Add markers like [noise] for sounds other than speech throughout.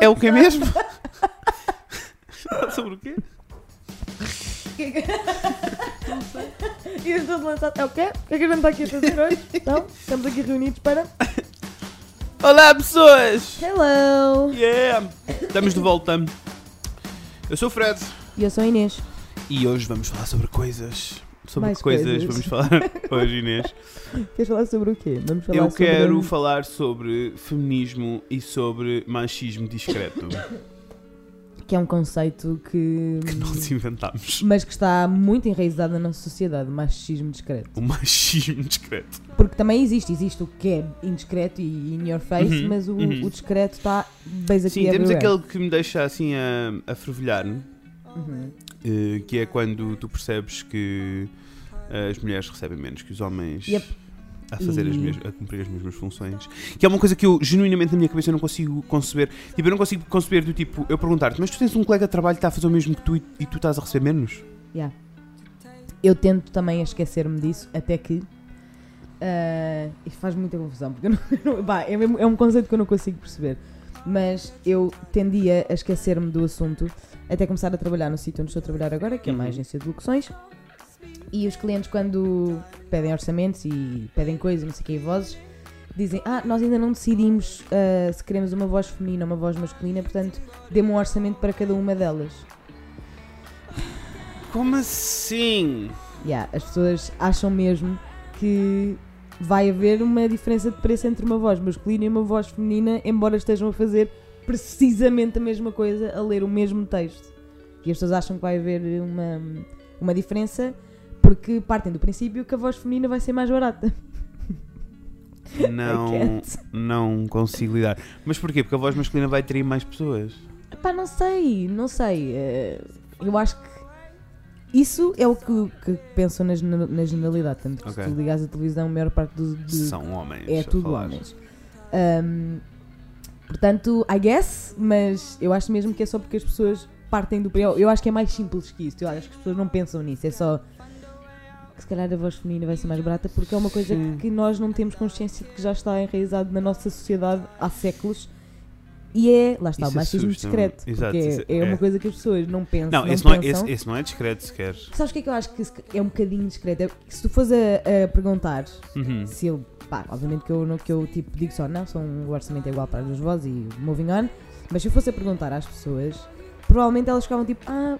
É o que mesmo? [laughs] Sobre o quê? E estou de lançar. É o quê? O que é que a gente está aqui a fazer hoje? Então, estamos aqui reunidos para. Olá, pessoas! Hello! Yeah! Estamos de volta. Eu sou o Fred E eu sou a Inês. e hoje vamos falar sobre coisas. Sobre Mais que coisas, coisas. vamos falar [laughs] hoje, Inês? [laughs] Queres falar sobre o quê? Vamos falar Eu sobre. quero falar sobre feminismo e sobre machismo discreto [laughs] Que é um conceito que. que nós inventámos. Mas que está muito enraizado na nossa sociedade, machismo discreto. O machismo discreto. Porque também existe, existe o que é indiscreto e in your face, Uhum, mas o, uhum. o discreto está basically Sim, temos everywhere. aquele que me deixa assim a, a fervilhar, Uhum. Eh, que é quando tu percebes que as mulheres recebem menos que os homens Yep. a fazer as E- mes- a cumprir as mesmas funções. Que é uma coisa que eu genuinamente na minha cabeça não consigo conceber. Tipo, eu não consigo conceber do tipo, eu perguntar-te, mas tu tens um colega de trabalho que está a fazer o mesmo que tu e, e tu estás a receber menos? Yeah. Eu tento também a esquecer-me disso, até que. ah, isto faz muita confusão, porque eu não, [laughs] eu não- pá, é, mesmo- é um conceito que eu não consigo perceber. Mas eu tendia a esquecer-me do assunto até começar a trabalhar no sítio onde estou a trabalhar agora, que é uma Uhum. agência de locuções. E os clientes, quando pedem orçamentos e pedem coisas, não sei o que, vozes, dizem: Ah, nós ainda não decidimos ah, se queremos uma voz feminina ou uma voz masculina, portanto, dê-me um orçamento para cada uma delas. Como assim? Yeah, as pessoas acham mesmo que vai haver uma diferença de preço entre uma voz masculina e uma voz feminina, embora estejam a fazer precisamente a mesma coisa, a ler o mesmo texto. E as pessoas acham que vai haver uma, uma diferença porque partem do princípio que a voz feminina vai ser mais barata. Não, [laughs] não consigo lidar. Mas porquê? Porque a voz masculina vai atrair mais pessoas. Pá, não sei, não sei. eh, Eu acho que isso é o que, que pensam na, na generalidade. Tanto que Ok. se tu ligas a televisão, a maior parte do, São homens. é tudo homens. Ahm, portanto, I guess, mas eu acho mesmo que é só porque as pessoas partem do. Eu, eu acho que é mais simples que isso. Eu acho que as pessoas não pensam nisso. É só que se calhar a voz feminina vai ser mais barata porque é uma coisa Sim. que nós não temos consciência de que já está enraizado na nossa sociedade há séculos. E é, lá está, Isso o machismo assusta-me. discreto. Exato, porque é, é é- uma coisa que as pessoas não pensam. Não, não esse não, é, pensam. esse, esse não é discreto sequer. Sabes o que é que eu acho que é um bocadinho discreto? É que se tu fores a, a perguntar Uhum. se eu, pá, obviamente que eu, não- que eu tipo, digo só, não, são, o orçamento é igual para as duas vozes e moving on, mas se eu fosse a perguntar às pessoas, provavelmente elas ficavam tipo, ah,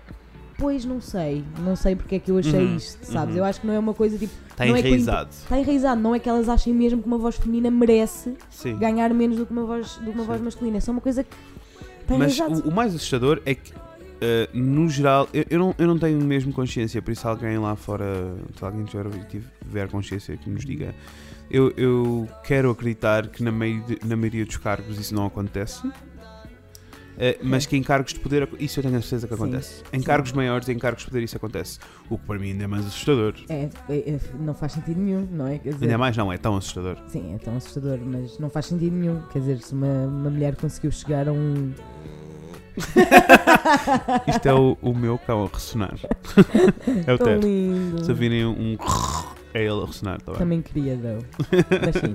pois não sei, não sei porque é que eu achei Uhum, isto, sabes? uhum. Eu acho que não é uma coisa tipo, Está é enraizado. está enraizado, não é que elas achem mesmo que uma voz feminina merece Sim. ganhar menos do que uma voz, do que uma Sim. voz masculina, é só uma coisa que está Mas o, o mais assustador é que, eh, no geral, eu, eu não, eu não tenho mesmo consciência, por isso, alguém lá fora, se alguém tiver, tiver consciência, que nos diga. Eu, eu quero acreditar que na, mei- na maioria dos cargos isso não acontece. Eh, mas que em cargos de poder, isso eu tenho a certeza que Sim, acontece. Em sim. cargos maiores, em cargos de poder, isso acontece. O que para mim ainda é mais assustador. É, é- é- não faz sentido nenhum, não é? Dizer, Ainda mais não, é tão assustador. Sim, é tão assustador, mas não faz sentido nenhum. Quer dizer, se uma, uma mulher conseguiu chegar a um. [laughs] Isto é o, o meu cão a ressonar. [laughs] é o tão Ted. lindo. Se virem um. É ele a ressonar, tá bem? Também queria. Mas sim.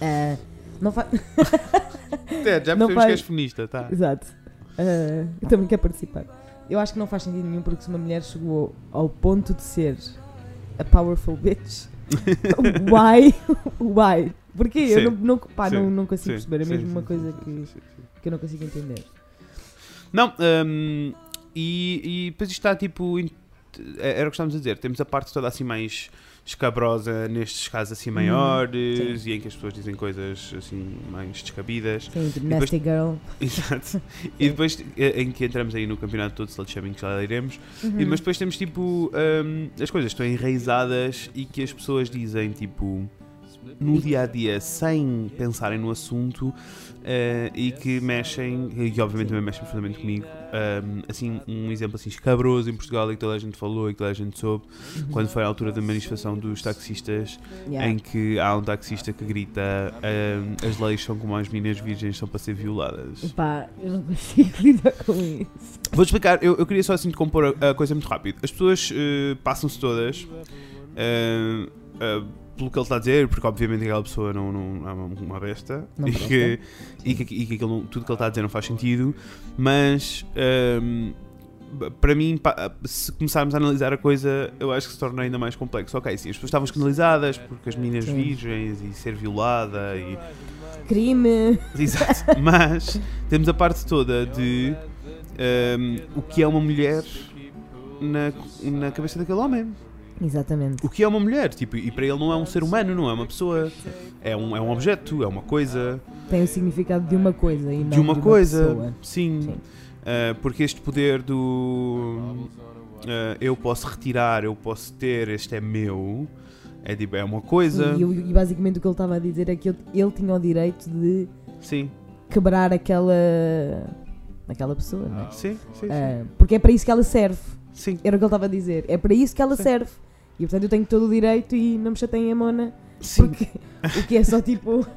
Ah, [laughs] não faz. Ted, já percebemos faz- que és feminista, tá? Exato. Ah, eu também quero participar. Eu acho que não faz sentido nenhum porque se uma mulher chegou ao ponto de ser a powerful bitch, [laughs] why? Why? Porquê? Eu não, não, pá, sim, não, não consigo Sim, perceber. É mesmo sim, uma coisa que, que eu não consigo entender. Não, hum, e, e depois isto está tipo. in- Era o que estávamos a dizer. Temos a parte toda assim mais escabrosa nestes casos assim maiores Uhum, sim. e em que as pessoas dizem coisas assim mais descabidas. Sim, tipo, depois- Girl. [laughs] Exato. [laughs] E depois eh, em que entramos aí no campeonato todo slut shaming que já lá iremos. Uhum. E, mas depois temos tipo hum, as coisas estão enraizadas e que as pessoas dizem tipo no dia a dia sem pensarem no assunto eh, e que mexem, e obviamente também mexem profundamente comigo. hum, assim, um exemplo assim escabroso em Portugal e que toda a gente falou e que toda a gente soube Uhum. quando foi a altura da manifestação dos taxistas Yeah. em que há um taxista que grita hum, as leis são como as meninas virgens são para ser violadas. Pá, eu não consigo [laughs] lidar com isso. Vou explicar, eu, eu queria só assim decompor a, a coisa muito rápido. As pessoas eh, passam-se todas a pelo que ele está a dizer, porque obviamente aquela pessoa não, não é uma, besta Não e, presta. que, e que, e que aquilo tudo que ele está a dizer não faz sentido, mas hum, para mim, se começarmos a analisar a coisa, eu acho que se torna ainda mais complexo. Ok, sim, as pessoas estavam escandalizadas porque as meninas Sim. virgens e ser violada e Crime. Exato. [laughs] Mas temos a parte toda de hum, o que é uma mulher na, na cabeça daquele homem. Exatamente. O que é uma mulher? Tipo, e para ele não é um ser humano, não é uma pessoa. É um, é um objeto, é uma coisa. Tem o significado de uma coisa e não de uma coisa. pessoa. Sim. Sim. Uh, porque este poder do. uh, eu posso retirar, eu posso ter, este é meu. É, tipo, é uma coisa. E, e basicamente o que ele estava a dizer é que ele, ele tinha o direito de Sim, quebrar aquela. aquela pessoa, não é? sim, sim. sim. Ah, porque é para isso que ela serve. sim. Era o que ele estava a dizer. É para isso que ela Sim. serve. E portanto eu tenho todo o direito e não me chateiem a Mona. sim. Porque o que é só tipo. [laughs]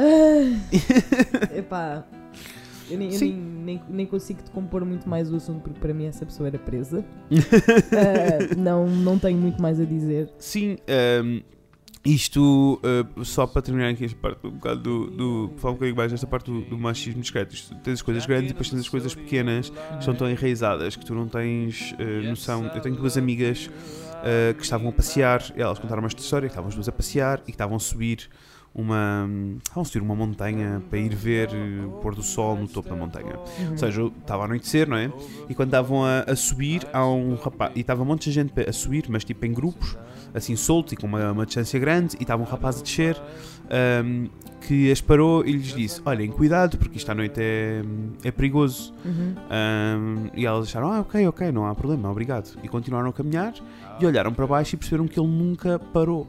Ah, epá. Eu, nem, eu nem, nem, nem consigo te compor muito mais o assunto porque para mim essa pessoa era presa. [laughs] Ah, não, não tenho muito mais a dizer. Sim, ehm, isto, eh, só para terminar aqui esta parte um bocado do. do falar um bocadinho mais desta parte do, do machismo discreto. Isto, tens as coisas grandes e depois tens as coisas pequenas que estão tão enraizadas que tu não tens eh, noção. Eu tenho duas amigas eh, que estavam a passear, elas contaram esta história, que estavam as duas a passear e que estavam a subir uma. estavam a subir uma montanha para ir ver eh, o pôr do sol no topo da montanha. Uhum. Ou seja, estava a anoitecer, não é? E quando estavam a, a subir, há um rapaz. E estava um monte de gente a subir, mas tipo em grupos, assim soltos e com uma, uma distância grande. E estava um rapaz a descer ahm, que as parou e lhes disse: Olhem, cuidado, porque isto à noite é, é perigoso. Uhum. Ahm, e elas acharam: Ah, ok, ok, não há problema, obrigado. E continuaram a caminhar e olharam para baixo e perceberam que ele nunca parou.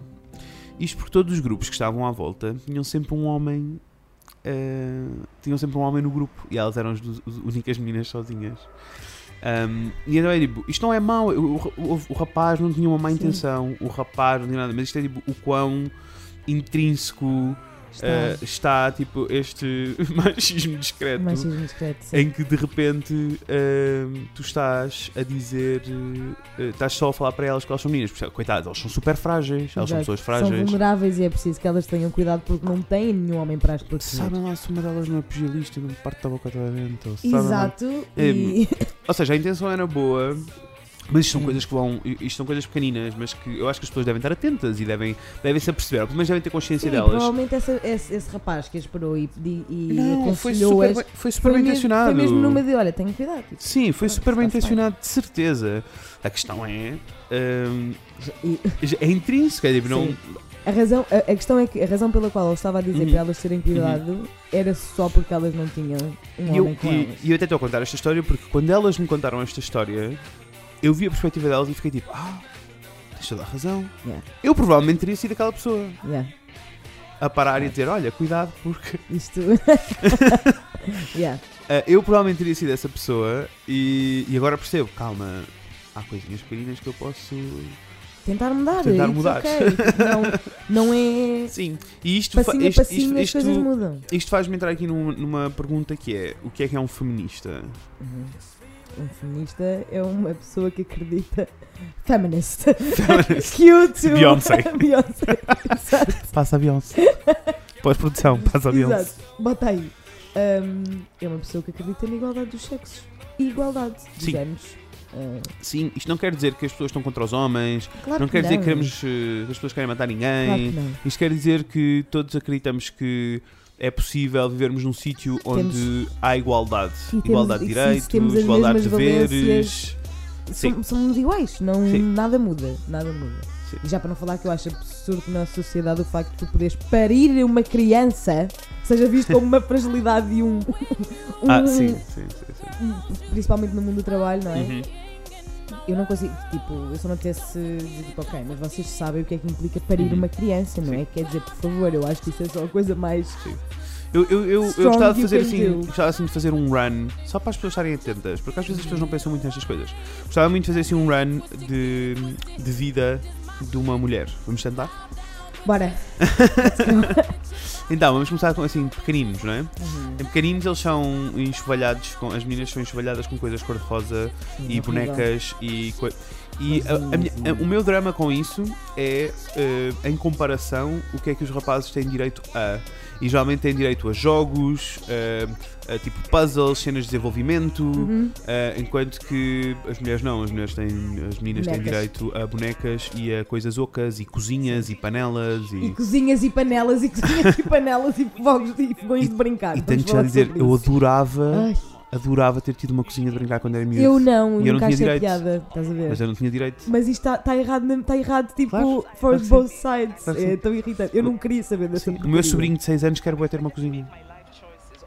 Isto porque todos os grupos que estavam à volta tinham sempre um homem. ah, tinham sempre um homem no grupo e elas eram as, as únicas meninas sozinhas. Ahm, e então é tipo, isto não é mau, o, o- o rapaz não tinha uma má Sim. intenção, o rapaz não tinha nada, mas isto é tipo o quão intrínseco Está. ah, está tipo este [laughs] machismo discreto Machismo discreto, em que de repente hum, tu estás a dizer, eh, estás só a falar para elas que elas são meninas, porque, coitadas, elas são super frágeis, elas são Exato. pessoas São frágeis. vulneráveis e é preciso que elas tenham cuidado porque não têm nenhum homem para as proteger. Sabem lá se uma delas não é pugilista e não parte da boca toda dentro. sabem lá. Exato. É, E... Ou seja, a intenção era boa, mas isto são coisas que vão. Isto são coisas pequeninas, mas que eu acho que as pessoas devem estar atentas e devem, devem se aperceber, menos devem ter consciência Sim, delas. provavelmente essa- esse, esse rapaz que as parou e, e, Não, foi super, bem- foi super foi bem mesmo, intencionado. foi mesmo numa de olha, tenho cuidado. tipo, Sim, foi super bem intencionado, de certeza. A questão é. hum, é intrínseco, é tipo, não. A, razão, a, a questão é que a razão pela qual ele estava a dizer Uhum. para elas terem cuidado era só porque elas não tinham um E eu, e eu até estou a contar esta história porque quando elas me contaram esta história, eu vi a perspectiva delas e fiquei tipo, ah, tens toda a razão. Yeah. Eu provavelmente teria sido aquela pessoa Yeah, a parar e dizer, olha, cuidado, porque. [laughs] isto. [laughs] yeah. Ah, eu provavelmente teria sido essa pessoa e, e agora percebo, calma, há coisinhas pequeninas que eu posso. Tentar mudar. Tentar it's mudar. ok. Não, não é. Sim, e isto, Passinho isto, passinho isto, isto, isto faz-me entrar aqui num- numa pergunta que é: o que é que é um feminista? Uhum. Um feminista é uma pessoa que acredita. Feminist. Feminist. [laughs] Cute. Beyoncé. [laughs] Beyoncé. Passa a Beyoncé. Pós-produção, passa a Beyoncé. Exato. Bota aí. Um, é uma pessoa que acredita na igualdade dos sexos. E igualdade, Sim. digamos. Uh, Sim, isto não quer dizer que as pessoas estão contra os homens, claro não que quer dizer não. que, queremos, que as pessoas querem matar ninguém. Claro que. Isto quer dizer que todos acreditamos que é possível vivermos num sítio onde há igualdade. E temos- igualdade de direitos, temos igualdade de deveres. Sim. Som- Somos iguais, não, Sim. nada muda. Nada muda. Sim. E já para não falar que eu acho absurdo na sociedade o facto de tu poderes parir uma criança seja visto como uma [laughs] fragilidade e um. um- Ah, sim, sim, sim. sim. Principalmente no mundo do trabalho, não é? Uhum. Eu não consigo, tipo, eu só não apetece dizer, tipo, ok, mas vocês sabem o que é que implica parir Uhum. uma criança, não Sim. é? Quer dizer, por favor, eu acho que isso é só a coisa mais. Eu, eu, eu, eu Strong gostava de fazer assim, gostava assim de fazer um run, só para as pessoas estarem atentas, porque às vezes as pessoas não pensam muito nestas coisas. Gostava muito de fazer assim um run de, de vida de uma mulher. Vamos tentar? Bora! [laughs] Então, vamos começar com assim, pequeninos, não é? Uhum. Em pequeninos eles são enxovalhados, com, as meninas são enxovalhadas com coisas cor-de-rosa e bonecas e, E a- a minha- a- o meu drama com isso é, eh, em comparação, o que é que os rapazes têm direito a. E geralmente têm direito a jogos, eh, a tipo puzzles, cenas de desenvolvimento, Uhum. eh, enquanto que as mulheres não, as mulheres têm, as meninas têm Bonecas. direito a bonecas e a coisas ocas e cozinhas e panelas E e. cozinhas e panelas e cozinhas e panelas e fogos e fogões de brincar. E tenho-te já falar dizer, eu adorava, Ai, adorava ter tido uma cozinha de brincar quando era miúdo. eu não, E eu não nunca tinha achei direito. piada. Estás a ver? Mas eu não tinha direito. Mas isto está errado, mesmo, está errado, tipo, Claro, for both sides. Claro é tão irritante. Eu não queria saber dessa o meu sobrinho de 6 anos quer ter uma cozinha.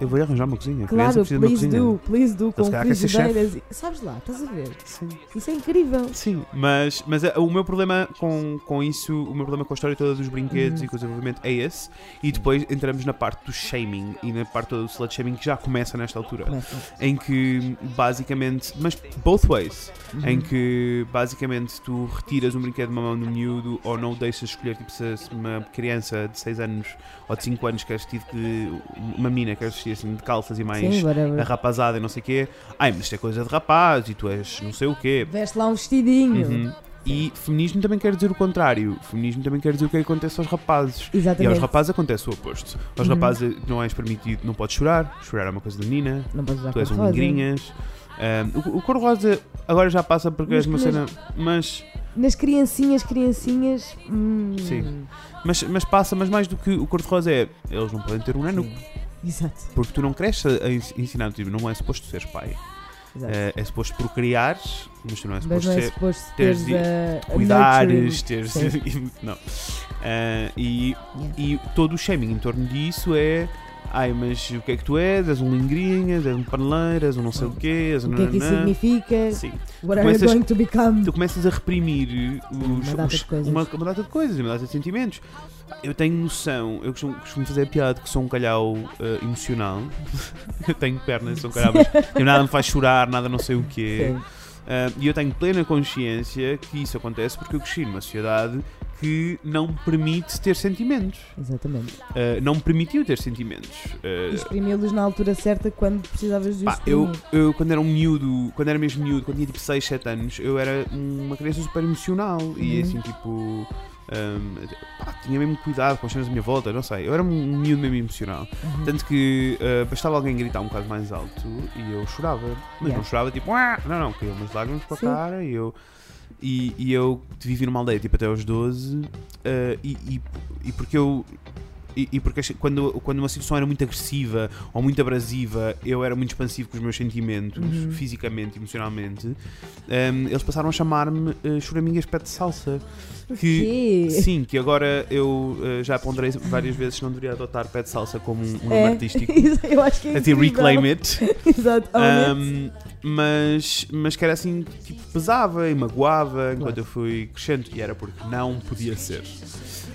Eu vou-lhe arranjar uma cozinha. Claro, de uma please cozinha. do, please do, com frigideiras. e- Sabes lá, estás a ver? Sim. Isso é incrível. Sim, mas, mas eh, o meu problema com, com isso, o meu problema com a história toda dos brinquedos Uhum. e com o desenvolvimento é esse. E depois entramos na parte do shaming e na parte do slut shaming que já começa nesta altura. Começa. Em que basicamente, mas both ways, Uhum. em que basicamente tu retiras um brinquedo de uma mão do miúdo ou não o deixas escolher, tipo se uma criança de 6 anos ou de 5 anos quer de. uma menina quer assim de calças e mais Sim, rapazada e não sei o quê. Ai, mas isto é coisa de rapaz e tu és não sei o quê. Veste lá um vestidinho. Uhum. E feminismo também quer dizer o contrário. Feminismo também quer dizer o que acontece aos rapazes. E Exatamente. aos rapazes acontece o oposto. Aos Uhum. rapazes não és permitido, não podes chorar. Chorar é uma coisa de menina. Não podes usar Tu és um. Um, o, o cor-de-rosa agora já passa porque és uma cena. Mas, Nas criancinhas, criancinhas. hum, Sim. mas, mas passa, mas mais do que o cor-de-rosa é. Eles não podem ter um nano. sim. [laughs] Exato. Porque tu não cresces a ens- ensinar, tipo, não é suposto seres pai. É, é suposto procriares, mas tu não é suposto não é ser. suposto teres teres de- a, a cuidares, teres. Não. Ah, e, Yeah. e todo o shaming em torno disso é. Ai, mas o que é que tu és? És um lingrinhas, és um paneleiro, és um não sei o quê, és um O que é que isso significa? Sim. What are you Começas- going to become? Tu começas a reprimir os, Uma data os- de coisas. uma, uma data de coisas, uma data de sentimentos. Eu tenho noção, eu costumo, costumo fazer a piada que sou um calhau ah, emocional. [laughs] eu tenho pernas, sou um calhau, mas [laughs] nada me faz chorar, nada não sei o quê. Sim. Ah, e eu tenho plena consciência que isso acontece porque eu cresci numa sociedade que não me permite ter sentimentos. Exatamente. Ah, não me permitiu ter sentimentos. E Exprimi-los na altura certa quando precisavas de pá, eu, eu, quando era um miúdo, quando era mesmo miúdo, quando tinha tipo 6, 7 anos, eu era uma criança super emocional e Uhum. assim, tipo. ahm, pá, tinha mesmo cuidado com as cenas da minha volta, não sei. Eu era um miúdo mesmo emocional. Uhum. Tanto que ah, bastava alguém gritar um bocado mais alto e eu chorava. Mas Yeah. não chorava tipo, não, não, caiu umas lágrimas para a cara e eu. E, e eu vivi numa aldeia tipo até aos 12 ah, e, e, e porque eu. E, e porque quando, quando uma situação era muito agressiva ou muito abrasiva, eu era muito expansivo com os meus sentimentos, Uhum. fisicamente, emocionalmente, ah, eles passaram a chamar-me uh, Choramingas Pé de Salsa. Que, sim, que agora eu ah, já ponderei várias vezes se não deveria adotar Pé de Salsa como um, um nome É. artístico. [laughs] eu acho que é A dizer incrível. reclaim it. [laughs] Exato. Um, mas, mas que era assim, tipo, pesava e magoava enquanto Claro. eu fui crescendo. E era porque não podia ser.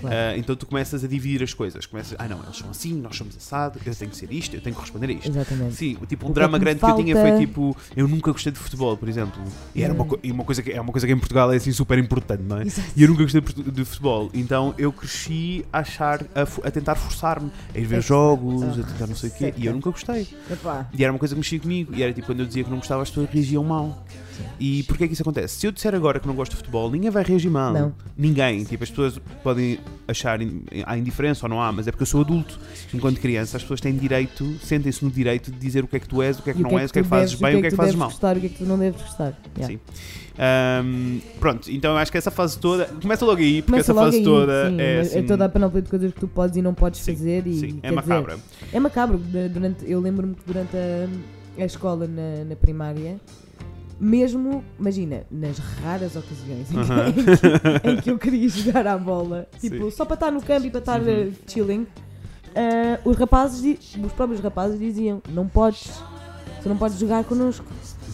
Claro. Uh, então tu começas a dividir as coisas. Começas, ah não, eles são assim, nós somos assado, eu tenho que ser isto, eu tenho que responder a isto. Exatamente. Sim, tipo, um O é drama que grande que eu tinha falta? foi tipo, eu nunca gostei de futebol, por exemplo. E era uma, Hum. e uma coisa que é uma coisa que em Portugal é assim super importante, não é? Exato. E eu nunca gostei de futebol, então eu cresci a achar, a, a tentar forçar-me a ir ver É. jogos, Ah, a tentar não sei o quê, e eu nunca gostei. Epá. E era uma coisa que mexia comigo. E era tipo quando eu dizia que não gostava, as pessoas reagiam mal. E porquê é que isso acontece? Se eu disser agora que não gosto de futebol, ninguém vai reagir mal. Não. Ninguém. Tipo, as pessoas podem achar há indiferença ou não há, mas é porque eu sou adulto. Enquanto criança, as pessoas têm direito, sentem-se no direito de dizer o que é que tu és, o que é que E não és, o que é que fazes bem, o que é que tu fazes deves mal. gostar, o que é que tu não deves gostar. Yeah. Sim. Ahm, pronto, então eu acho que essa fase toda. Começa logo aí, porque Começa essa fase aí, toda sim, é é, assim. toda a panóplia de coisas que tu podes e não podes Sim, fazer. E, Sim, é quer dizer, macabra. É macabro. du- Durante, eu lembro-me que durante a, a escola na, na primária, mesmo, imagina, nas raras ocasiões em que, em que- em que eu queria jogar à bola, tipo, Sim. só para estar no campo e para estar eh, chilling, eh, os rapazes, os próprios rapazes diziam: não podes, tu não podes jogar connosco.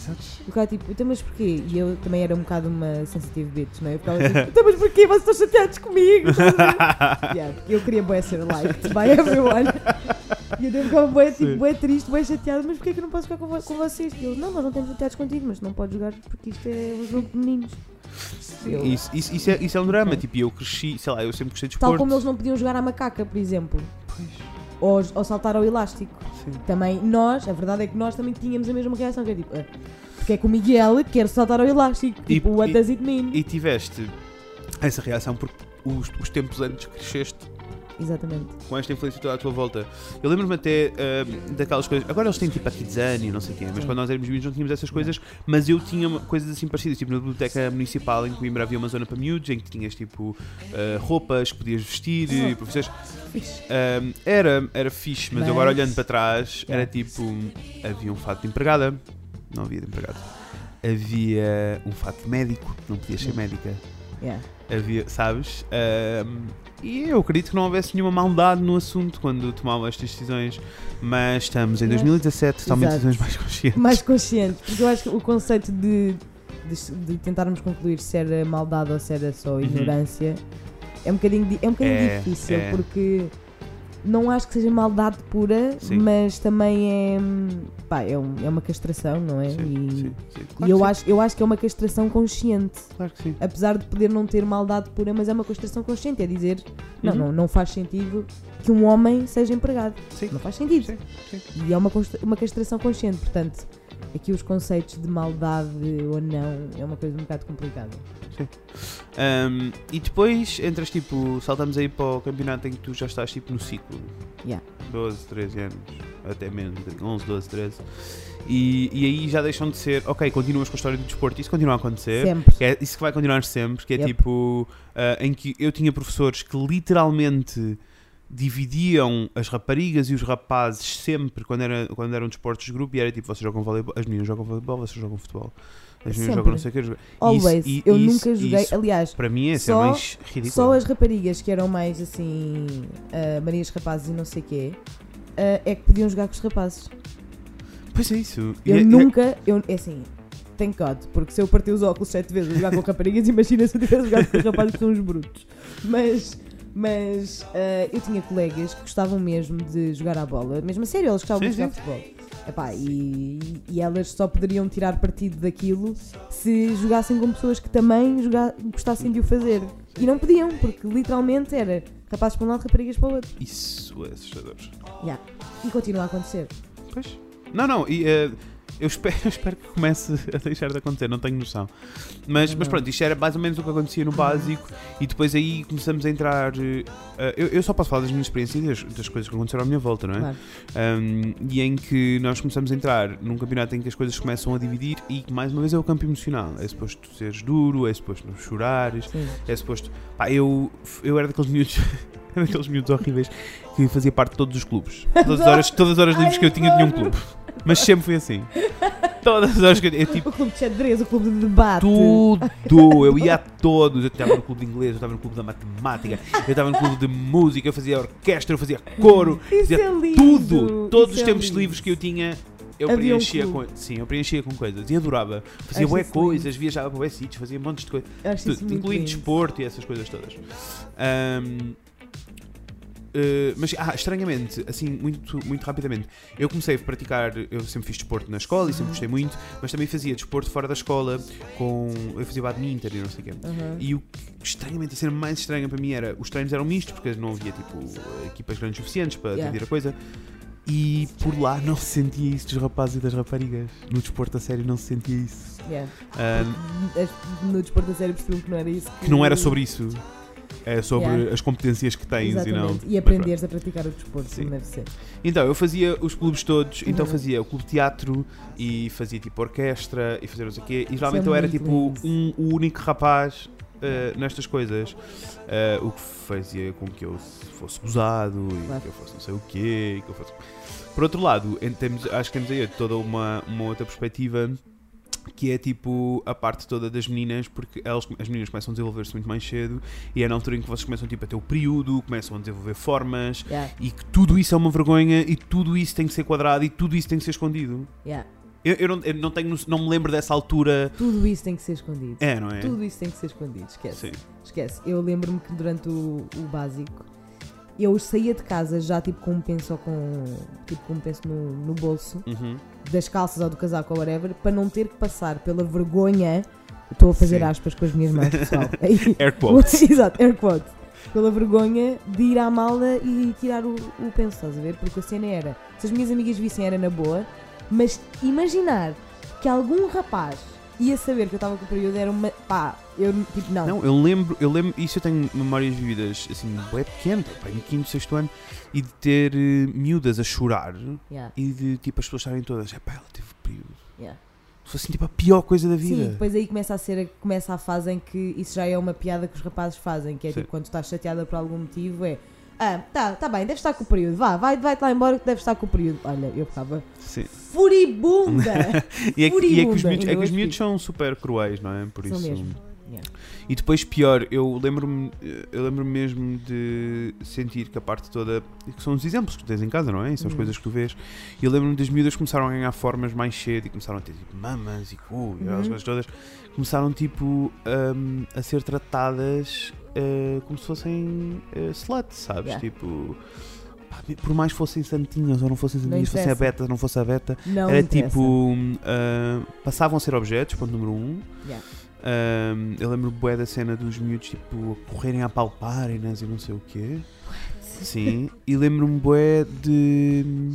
Exato. E o cara tipo, então mas porquê? E eu também era um bocado uma sensitive bitch, não é? Eu ficava [laughs] tipo, então mas porquê? Vocês estão chateados comigo? yeah, porque eu queria bué ser liked by everyone. E eu ficava bué, tipo, bué triste, bué chateada, mas porquê que eu não posso ficar com, vo- com vocês? E eu, não, nós não temos chateados contigo, mas não podes jogar porque isto é um jogo de meninos. Eu- Isso, isso, isso, é, isso é um drama. Tipo, eu cresci, sei lá, eu sempre gostei de Tal desporto. como eles não podiam jogar à macaca, por exemplo. Pois, Ou, ou saltar ao elástico. sim. Também nós, a verdade é que nós também tínhamos a mesma reação, que é tipo, "Ah, Porque é que o Miguel quer saltar ao elástico. E- Tipo, what e- does it mean? E tiveste essa reação porque os, os tempos antes cresceste Exatamente. com esta influência toda à tua volta. Eu lembro-me até ahm, daquelas coisas. Agora eles têm tipo a Kidzane e não sei o quê, mas Sim. quando nós éramos miúdos não tínhamos essas coisas. Mas eu tinha coisas assim parecidas. Tipo na biblioteca municipal em Coimbra havia uma zona para miúdos em que tinhas tipo ah, roupas que podias vestir e professores. Ahm, era, era fixe, mas, Mas- agora olhando para trás era Yeah. tipo. Havia um fato de empregada. Não havia de empregado. Havia um fato de médico. Não podias ser Yeah. médica Yeah. Havia, sabes? Ahm, e eu acredito que não houvesse nenhuma maldade no assunto quando tomavam estas decisões, mas estamos em Mas- 2017, tomem Exato. decisões mais conscientes. Mais consciente. Porque eu acho que o conceito de, de, de tentarmos concluir se era maldade ou se era só ignorância é um bocadinho, di- é um bocadinho Uhum. É, difícil. é. Porque não acho que seja maldade pura, Sim. mas também é. Pá, é, um- é uma castração, não é? Sim, e sim, sim. e Claro eu, acho, eu acho que é uma castração consciente. Claro que sim. Apesar de poder não ter maldade pura, mas é uma castração consciente. É dizer, não, Uhum. não, não faz sentido que um homem seja empregado. Sim. Não faz sentido. Sim, sim. E é uma, uma castração consciente. Portanto, aqui os conceitos de maldade ou não é uma coisa um bocado complicada. Ahm, e depois entras tipo, saltamos aí para o campeonato em que tu já estás tipo no ciclo. Yeah. 12, 13 anos, até menos, 11, 12, 13. E, e aí já deixam de ser, ok, continuas com a história do desporto, isso continua a acontecer. Sempre. Que é isso que vai continuar sempre, que é Yep. tipo ah, em que eu tinha professores que literalmente dividiam as raparigas e os rapazes sempre quando, era, quando eram desportos de grupo e era tipo, vocês jogam voleibol, as meninas jogam voleibol, vocês jogam futebol. As meninas jogam não sei o que. Always. e- eu isso- nunca joguei. isso- Aliás, Para mim é Só- mais ridículo. só as raparigas que eram mais assim. ah, Marias Rapazes e não sei o quê. ah, é que podiam jogar com os rapazes. Pois é isso. Eu é- é- nunca. Eu, é assim. Thank God, porque se eu parti os óculos sete vezes a jogar com raparigas, [laughs] imagina se eu tivesse jogado com os rapazes que são uns brutos. Mas, mas ah, eu tinha colegas que gostavam mesmo de jogar à bola, mesmo a sério, eles gostavam Sim, de jogar sim. futebol. Epá, e, e elas só poderiam tirar partido daquilo se jogassem com pessoas que também joga- gostassem de o fazer. E não podiam, porque literalmente era rapazes para um lado, raparigas para o outro. Isso é assustador. Yeah. E continua a acontecer. Pois. Não, não, e, eh, eu, espero, [laughs] eu espero que comece a deixar de acontecer, não tenho noção. Mas, mas pronto, isto era mais ou menos o que acontecia no básico e depois aí começamos a entrar. eh, eu, eu só posso falar das minhas experiências e das, das coisas que aconteceram à minha volta, não é? Claro. Um, e em que nós começamos a entrar num campeonato em que as coisas começam a dividir e que mais uma vez é o campo emocional. É suposto seres duro, é suposto não chorares, Sim. é suposto. Pá, eu, eu era daqueles miúdos. [laughs] daqueles miúdos horríveis que fazia parte de todos os clubes. Todas as horas, [laughs] todas as horas livres que eu tinha, tinha um clube. Mas sempre foi assim. [laughs] Todas as eu, eu tipo. O clube de xadrez, o clube de debate. Tudo! Eu ia a todos. Eu estava no clube de inglês, eu estava no clube da matemática, eu estava no clube de música, eu fazia orquestra, eu fazia coro, Isso fazia é lindo. tudo! Todos os é tempos lindo. livres que eu tinha, eu Havia um preenchia com. clube. Sim, eu preenchia com coisas e adorava. Fazia bué isso coisas, viajava para bué sítios, fazia montes de coisas, tudo, incluindo lindo. desporto e essas coisas todas. Ahm, eh, mas, ah, estranhamente, assim, muito, muito rapidamente, eu comecei a praticar, eu sempre fiz desporto na escola e sempre gostei muito, mas também fazia desporto fora da escola, com, eu fazia badminton e não sei o quê. Aham. E o que, estranhamente, a cena mais estranha para mim era, os treinos eram mistos, porque não havia, tipo, equipas grandes suficientes para Yeah. dividir a coisa. E por lá não se sentia isso dos rapazes e das raparigas. No desporto a sério não se sentia isso. Yeah. Ah, As- No desporto da série percebiam que não era isso. que não era sobre isso. É sobre Yeah. as competências que tens e não. Exatamente. E aprenderes a praticar o desporto, Sim. como deve ser. Então, eu fazia os clubes todos, então Uhum. fazia o clube de teatro e fazia tipo orquestra e fazia não sei o quê. E geralmente é eu era tipo um, o único rapaz uh, nestas coisas. Uh, o que fazia com que eu fosse gozado e Claro. que eu fosse não sei o quê. e que eu fosse... Por outro lado, em termos- acho que temos aí toda uma, uma outra perspectiva que é tipo a parte toda das meninas, porque elas, as meninas começam a desenvolver-se muito mais cedo e é na altura em que vocês começam tipo, a ter o período, começam a desenvolver formas Yeah. e que tudo isso é uma vergonha e tudo isso tem que ser quadrado e tudo isso tem que ser escondido. Yeah. Eu, eu não, eu não tenho, não me lembro dessa altura. Tudo isso tem que ser escondido. É, não é? Tudo isso tem que ser escondido, esquece. Sim. Esquece. Eu lembro-me que durante o, o básico eu saía de casa já tipo com um penso ou com. tipo com um penso no, no bolso, Uhum. das calças ou do casaco ou whatever, para não ter que passar pela vergonha. Estou a fazer Sim. aspas com as minhas mãos, pessoal. [laughs] Aí- Air quotes. [laughs] Exato, air quotes. Pela vergonha de ir à mala e tirar o, o penso, estás a ver? Porque a cena era, se as minhas amigas vissem era na boa, mas imaginar que algum rapaz ia saber que eu estava com o período era uma. pá, eu tipo, não. Não, eu lembro, eu lembro, isso eu tenho memórias vividas assim, bem pequeno, pá, em quinto, sexto ano, e de ter eh, miúdas a chorar Yeah, e de tipo as pessoas estarem todas, é pá, ela teve período. yeah. Se fosse assim, tipo a pior coisa da Sim, vida. depois aí começa a ser começa a fase em que isso já é uma piada que os rapazes fazem, que é Sim. tipo quando estás chateada por algum motivo é ah, tá, tá bem, deve estar com o período, vá, vai, vai-te lá embora que deve estar com o período. Olha, eu ficava Sim. furibunda! [laughs] E é, que, e é que os miúdos, é que os miúdos são super cruéis, não é? Por São isso. mesmo. Yeah. E depois pior, eu lembro-me eu lembro mesmo de sentir que a parte toda, que são os exemplos que tu tens em casa, não é? E são as Uhum. coisas que tu vês. E eu lembro-me das miúdas que começaram a ganhar formas mais cedo e começaram a ter tipo mamas e cu e aquelas Uhum. coisas todas. Começaram tipo hum, a ser tratadas eh, como se fossem uh, sluts, sabes? Yeah. Tipo. Por mais fossem santinhas ou não fossem santinhas, fossem a beta, não fosse a beta, Não era interessa. tipo. ah, passavam a ser objetos, ponto número um. Yeah. Um, eu lembro bué da cena dos miúdos tipo a correrem a palparem-nas e não sei o quê. Sim. E lembro-me bué de.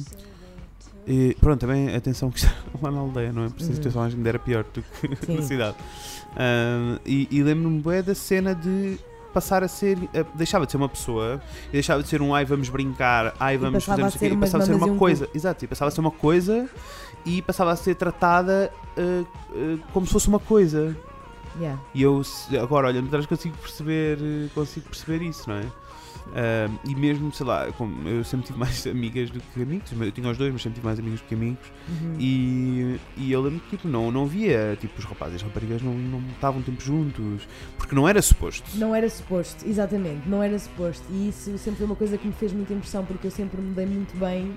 eh, pronto, também atenção que [laughs] está lá na aldeia, não é? Por isso a Uhum. situação ainda era pior do que [laughs] Sim. na cidade. E e lembro-me bué da cena de passar a ser. eh, deixava de ser uma pessoa e deixava de ser um ai vamos brincar, ai vamos fazer não a sei o quê, e passava a ser uma um coisa. Exato, e passava a ser uma coisa e passava a ser tratada eh, eh, como se fosse uma coisa. Yeah. E eu agora olhando atrás consigo perceber, consigo perceber isso, não é? Ah, e mesmo, sei lá, eu sempre tive mais [laughs] amigas do que amigos, eu tinha os dois, mas sempre tive mais amigos do que amigos. Uhum. E, e eu lembro que tipo, não, não via, tipo, os rapazes e as raparigas não, não estavam tempo juntos, porque não era suposto. Não era suposto, exatamente, não era suposto. E isso sempre foi uma coisa que me fez muita impressão, porque eu sempre me dei muito bem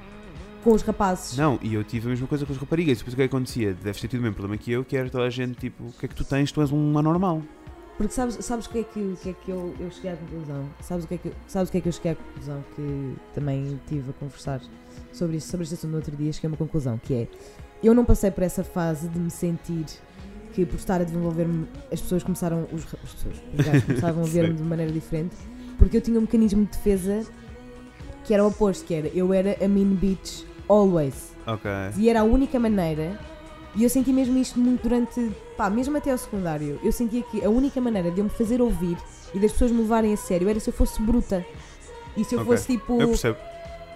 com os rapazes. Não, e eu tive a mesma coisa com as raparigas, depois o que é que acontecia? Deves ter tido o mesmo problema que eu, que era toda a gente, tipo, o que é que tu tens? Tu és um anormal. Porque sabes, sabes o que é que, o que, é que eu, eu cheguei à conclusão? Sabes o, que é que, eu- sabes o que é que eu cheguei à conclusão? Que também tive a conversar sobre isso, sobre este assunto no outro dia, cheguei a uma conclusão, que é eu não passei por essa fase de me sentir que por estar a desenvolver-me as pessoas começaram, os, as pessoas, os gajos começavam a [laughs] ver-me de maneira diferente, porque eu tinha um mecanismo de defesa que era o oposto, que era eu era a mean bitch always. Ok. E era a única maneira, e eu senti mesmo isto muito durante, pá, mesmo até ao secundário, eu sentia que a única maneira de eu me fazer ouvir e das pessoas me levarem a sério era se eu fosse bruta. E se eu Ok. fosse tipo, Eu percebo.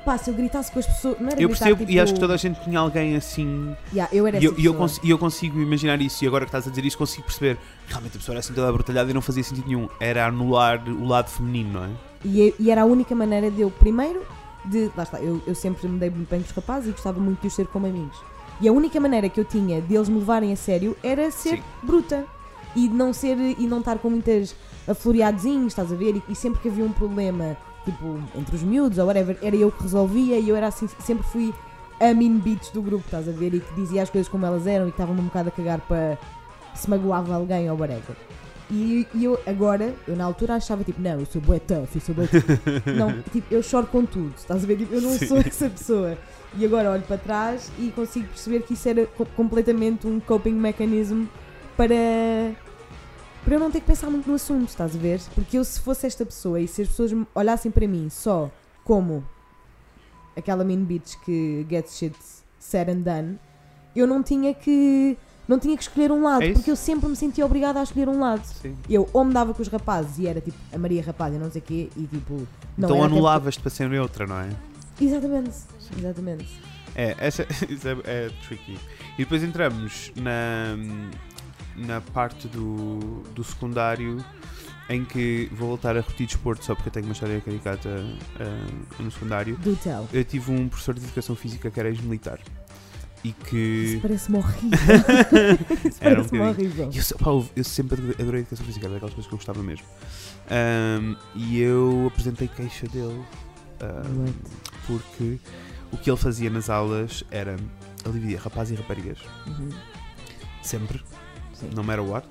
pá, se eu gritasse com as pessoas, não era Eu gritar, percebo tipo, e acho que toda a gente tinha alguém assim Yeah, eu era E eu, e eu, cons- eu consigo imaginar isso, e agora que estás a dizer isso, consigo perceber realmente a pessoa era assim toda abrutalhada e não fazia sentido nenhum. Era anular o lado feminino, não é? E, e era a única maneira de eu, primeiro, de. Lá está, eu, eu sempre me dei muito bem com os rapazes e gostava muito de os ter como amigos. E a única maneira que eu tinha de eles me levarem a sério era ser Sim. bruta. E não ser. E não estar com muitas afloreadozinhos, estás a ver? E, e sempre que havia um problema, tipo, entre os miúdos ou whatever, era eu que resolvia e eu era assim, sempre fui a mean bitch do grupo, estás a ver? E que dizia as coisas como elas eram e que estava-me um bocado a cagar para se magoava alguém ou whatever. E, e eu agora, eu na altura achava tipo, não, eu sou bué tough, eu sou bué [laughs] Não, tipo, eu choro com tudo, estás a ver? Tipo, eu não Sim. sou essa pessoa. E agora olho para trás e consigo perceber que isso era co- completamente um coping mechanism para, para eu não ter que pensar muito no assunto, estás a ver? Porque eu, se fosse esta pessoa e se as pessoas olhassem para mim só como aquela mean bitch que gets shit said and done, eu não tinha que. Não tinha que escolher um lado, É porque eu sempre me sentia obrigada a escolher um lado. Sim. Eu ou me dava com os rapazes e era tipo a Maria Rapaz e não sei o quê, e tipo. Não então anulavas-te para ser neutra, não é? Exatamente, exatamente. É, essa, [laughs] isso é, é tricky. E depois entramos na, na parte do, do secundário em que vou voltar a repetir desporto só porque eu tenho uma história caricata ah, no secundário. Do tell. Eu tive um professor de educação física que era ex-militar e Isso que. parece-me horrível. [laughs] Isso Era um parece-me bocadinho. horrível. Eu, pá, eu- sempre adorei- a educação física, era daquelas coisas que eu gostava mesmo. Ahm, e eu apresentei queixa dele What? porque o que ele fazia nas aulas era ele dividia rapazes e raparigas, Uhum. sempre, Sim. no matter what,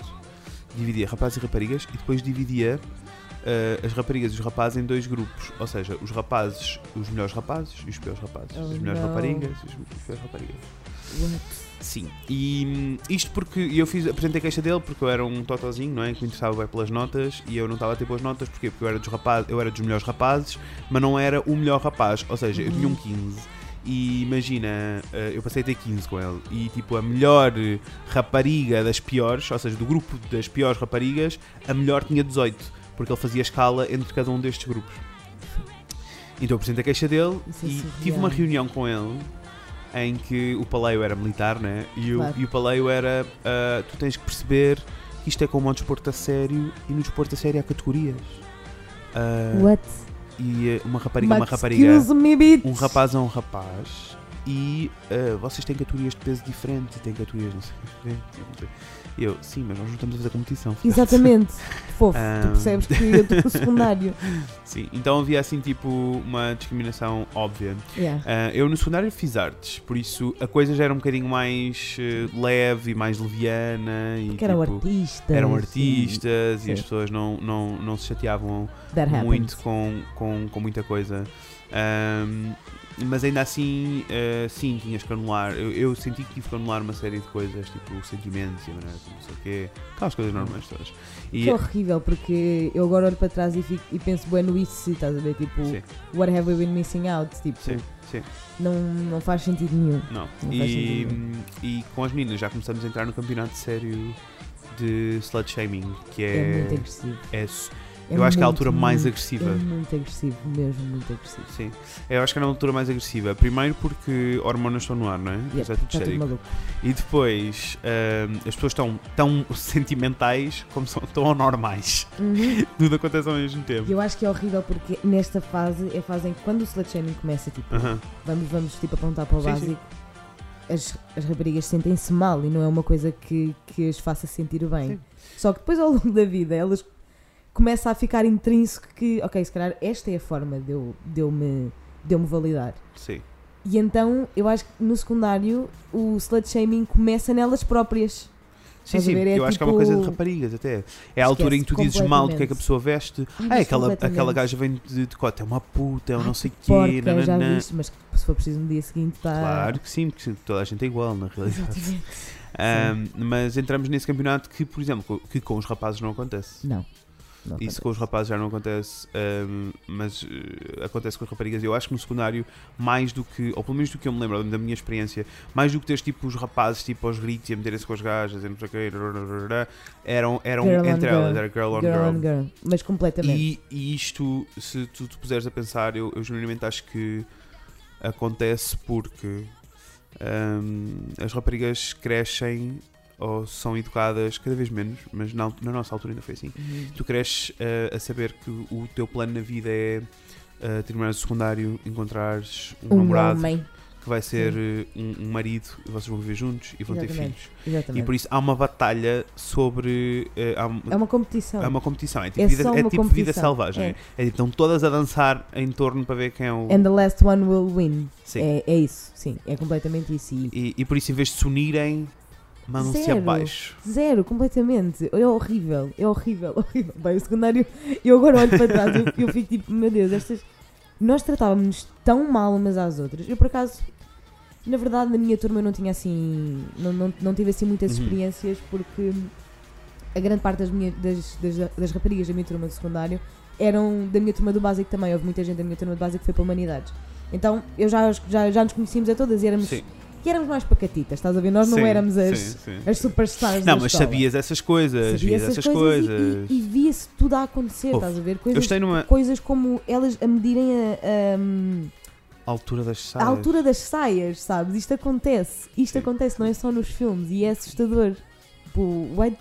dividia rapazes e raparigas e depois dividia ah, as raparigas e os rapazes em dois grupos, ou seja, os rapazes, os melhores rapazes e os piores rapazes, Oh, as melhores não. raparigas e os piores raparigas. What? Sim, e hum, isto porque eu fiz, apresentei queixa dele porque eu era um totozinho, não é? Que me interessava bem pelas notas e eu não estava a ter boas notas, porquê? Porque eu era dos rapazes, eu era dos melhores rapazes, mas não era o melhor rapaz, ou seja, eu tinha um 15 e imagina, eh, eu passei a ter 15 com ele e tipo a melhor rapariga das piores, ou seja, do grupo das piores raparigas, a melhor tinha 18, porque ele fazia escala entre cada um destes grupos. Então eu apresentei a queixa dele Isso é e surreal. tive uma reunião com ele em que o paleio era militar, né? E, o, Claro. e o paleio era ah, tu tens que perceber que isto é como um desporto a sério e no desporto a sério há categorias. Ah, What? e eh, uma rapariga é uma rapariga, me, um rapaz é um rapaz e ah, vocês têm categorias de peso diferentes e têm categorias não sei diferentes. eu, sim, mas nós não estamos a fazer competição. filhote." Exatamente. [laughs] Fofo. Ah. Tu percebes que eu estou no secundário. [laughs] Sim, então havia assim tipo uma discriminação óbvia. Yeah. Ah, eu no secundário fiz artes, por isso a coisa já era um bocadinho mais eh, leve e mais leviana. E, Porque eram tipo, artistas. eram artistas e, Sim. as pessoas não, não, não se chateavam That happens. muito com, com, com muita coisa. Ahm, mas ainda assim, eh, sim, tinhas que anular. Eu, eu senti que tive que anular uma série de coisas, tipo sentimentos e a maneira como não sei o quê, aquelas coisas normais todas. E, Que horrível, porque eu agora olho para trás e, fico, e penso, bueno, isso, estás a ver? Tipo, sim, what have we been missing out? Tipo, sim, sim. não, não faz sentido nenhum. Não. Não E, sentido e com as meninas já começamos a entrar no campeonato sério de slut shaming, que É, é. muito agressivo. é É eu acho que é a altura mais muito, agressiva. É muito agressivo, mesmo muito agressivo. Sim, eu acho que é a altura mais agressiva. Primeiro porque hormonas estão no ar, não é? Yep, Isso é tudo Está tudo maluco. E depois ahm, as pessoas estão tão [laughs] sentimentais como são tão anormais. Uhum. [laughs] Tudo acontece ao mesmo tempo. eu acho que é horrível porque nesta fase é a fase em que quando o slut shaming começa, tipo, Aham. vamos, vamos tipo apontar para o Sim, básico, As, as raparigas sentem-se mal e não é uma coisa que, que as faça sentir bem. Sim. Só que depois ao longo da vida elas começam a ficar intrínseco que, ok, se calhar esta é a forma de eu, de eu, me, de eu me validar. Sim. E então eu acho que no secundário o slut shaming começa nelas próprias. Sim, sim, ver? É eu acho que é uma coisa de tipo- raparigas até. É a altura em que tu dizes mal do que é que a pessoa veste. Ai, Ah, aquela, aquela gaja vem de decote, é uma puta, é um não sei o quê. Porca, já viste, mas se for preciso no dia seguinte está. Claro que sim, porque toda a gente é igual na realidade. [laughs] Ahm, mas entramos nesse campeonato que, por exemplo, que com os rapazes não acontece. Não. Não Isso acontece. com os rapazes já não acontece, ahm, mas eh, acontece com as raparigas. Eu acho que no secundário, mais do que, ou pelo menos do que eu me lembro da minha experiência, mais do que teres tipo os rapazes tipo aos gritos e a meterem-se com as gajas e não sei o quê, eram, eram Girl entre elas, era girl on Girl girl. on girl. Mas completamente. E, e isto, se tu te puseres a pensar, eu, eu genuinamente acho que acontece porque hum, as raparigas crescem ou são educadas cada vez menos, mas na, na nossa altura ainda foi assim. Uhum. Tu cresces eh, a saber que o teu plano na vida é eh, terminar o secundário, encontrares um, Um namorado homem. que vai ser eh, um, um marido e vocês vão viver juntos e vão ter Exatamente. filhos. Exatamente. E por isso há uma batalha sobre. eh, há É uma competição. é uma competição, é tipo, É vida, é tipo vida competição, selvagem. é. É. tipo, estão todas a dançar em torno para ver quem é o. And the last one will win. Sim. É, é isso, sim. É completamente isso. E E, e por isso, em vez de se unirem, mandam-se Zero. abaixo. Zero, completamente. É horrível, é horrível, [laughs] horrível. Bem, o secundário, eu agora olho para trás e eu, eu fico tipo, meu Deus, estas. Nós tratávamos tão mal umas às outras. Eu, por acaso, na verdade, na minha turma eu não tinha assim. Não, não, não tive assim muitas Uhum. experiências porque a grande parte das, minha, das, das, das raparigas da minha turma de secundário eram da minha turma do básico também. Houve muita gente da minha turma do básico que foi para Humanidades. Então eu já, já, já nos conhecíamos a todas e éramos, Sim. E éramos mais pacatitas, estás a ver? Nós não Sim, éramos as, sim, sim. as superstars Não, mas escola. sabias essas coisas, Sabia vias essas coisas, coisas. e, e- e via-se tudo a acontecer, Ouve, estás a ver? Coisas, numa coisas como elas a medirem a, a- altura das a saias. altura das saias, sabes? Isto acontece. Isto acontece, não é só nos filmes e é assustador. Tipo, why,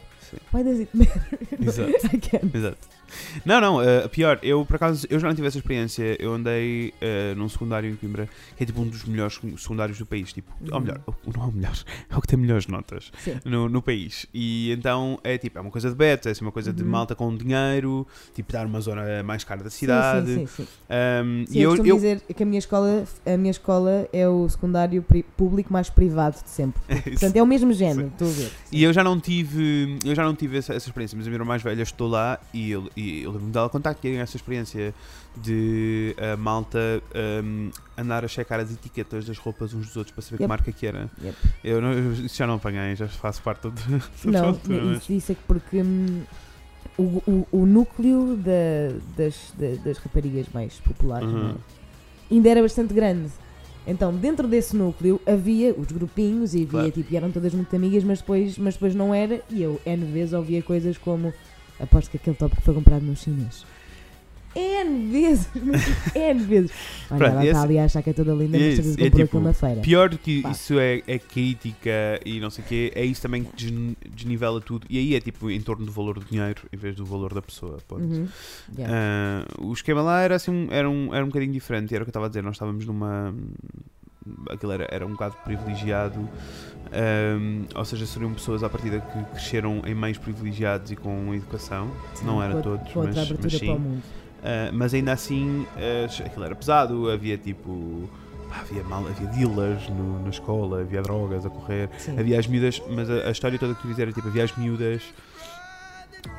why does it matter? Exato. [laughs] I can't. Exato. [laughs] Não, não, uh, pior, eu por acaso eu já não tive essa experiência. Eu andei uh, num secundário em Coimbra, que é tipo um dos melhores secundários do país. Tipo, ou Uhum. melhor, o- não é o melhor, [laughs] é o que tem melhores notas Sim. no, no país. E então é tipo, é uma coisa de beta, é assim, uma coisa de Uhum. malta com dinheiro, tipo, dar uma zona mais cara da Sim, cidade. Sim, sim, sim. Um, Sim, e eu, eu, costumo eu, dizer que a minha escola, a minha escola é o secundário público mais privado de sempre. [laughs] Portanto, é o mesmo género, estou a ver. E eu já não tive, eu já não tive essa, essa experiência, mas a minha irmã mais velha estou lá e eu, e eu lembro-me dela contar que tinha essa experiência de a malta um, andar a checar as etiquetas das roupas uns dos outros para saber que Yep. marca que era. Yep. Eu, não, isso já não apanhei, já faço parte do, [laughs] do Não, altura, mas- isso, isso é que porque hum, o, o, o núcleo da- das, da- das raparigas mais populares Uhum. é? ainda era bastante grande. Então, dentro desse núcleo havia os grupinhos e havia, Claro. tipo, eram todas muito amigas, mas depois, mas depois não era. E eu, N vezes, ouvia coisas como: aposto que aquele tópico foi comprado no chinês. N vezes, [laughs] mas N vezes. Olha, Pronto, ela esse- está ali a achar que é toda linda, mas Esse é que tipo, na feira. Pior do que Pá. isso é, é crítica e não sei o quê, é isso também que desn- desnivela tudo. E aí é tipo em torno do valor do dinheiro em vez do valor da pessoa. Uhum. Yeah. Ah, o esquema lá era assim, era um, era um bocadinho diferente, era o que eu estava a dizer, nós estávamos numa. Aquilo era, era um bocado privilegiado, ahm, ou seja, seriam pessoas à partida que cresceram em meios privilegiados e com educação, Sim, não era com a- todos, mas, mas sim. Ah, mas ainda assim, ah, aquilo era pesado, havia tipo. pá, havia, mal, havia dealers no- na escola, havia drogas a correr, Sim. havia as miúdas, mas a, a história toda que tu dizer era tipo, havia as miúdas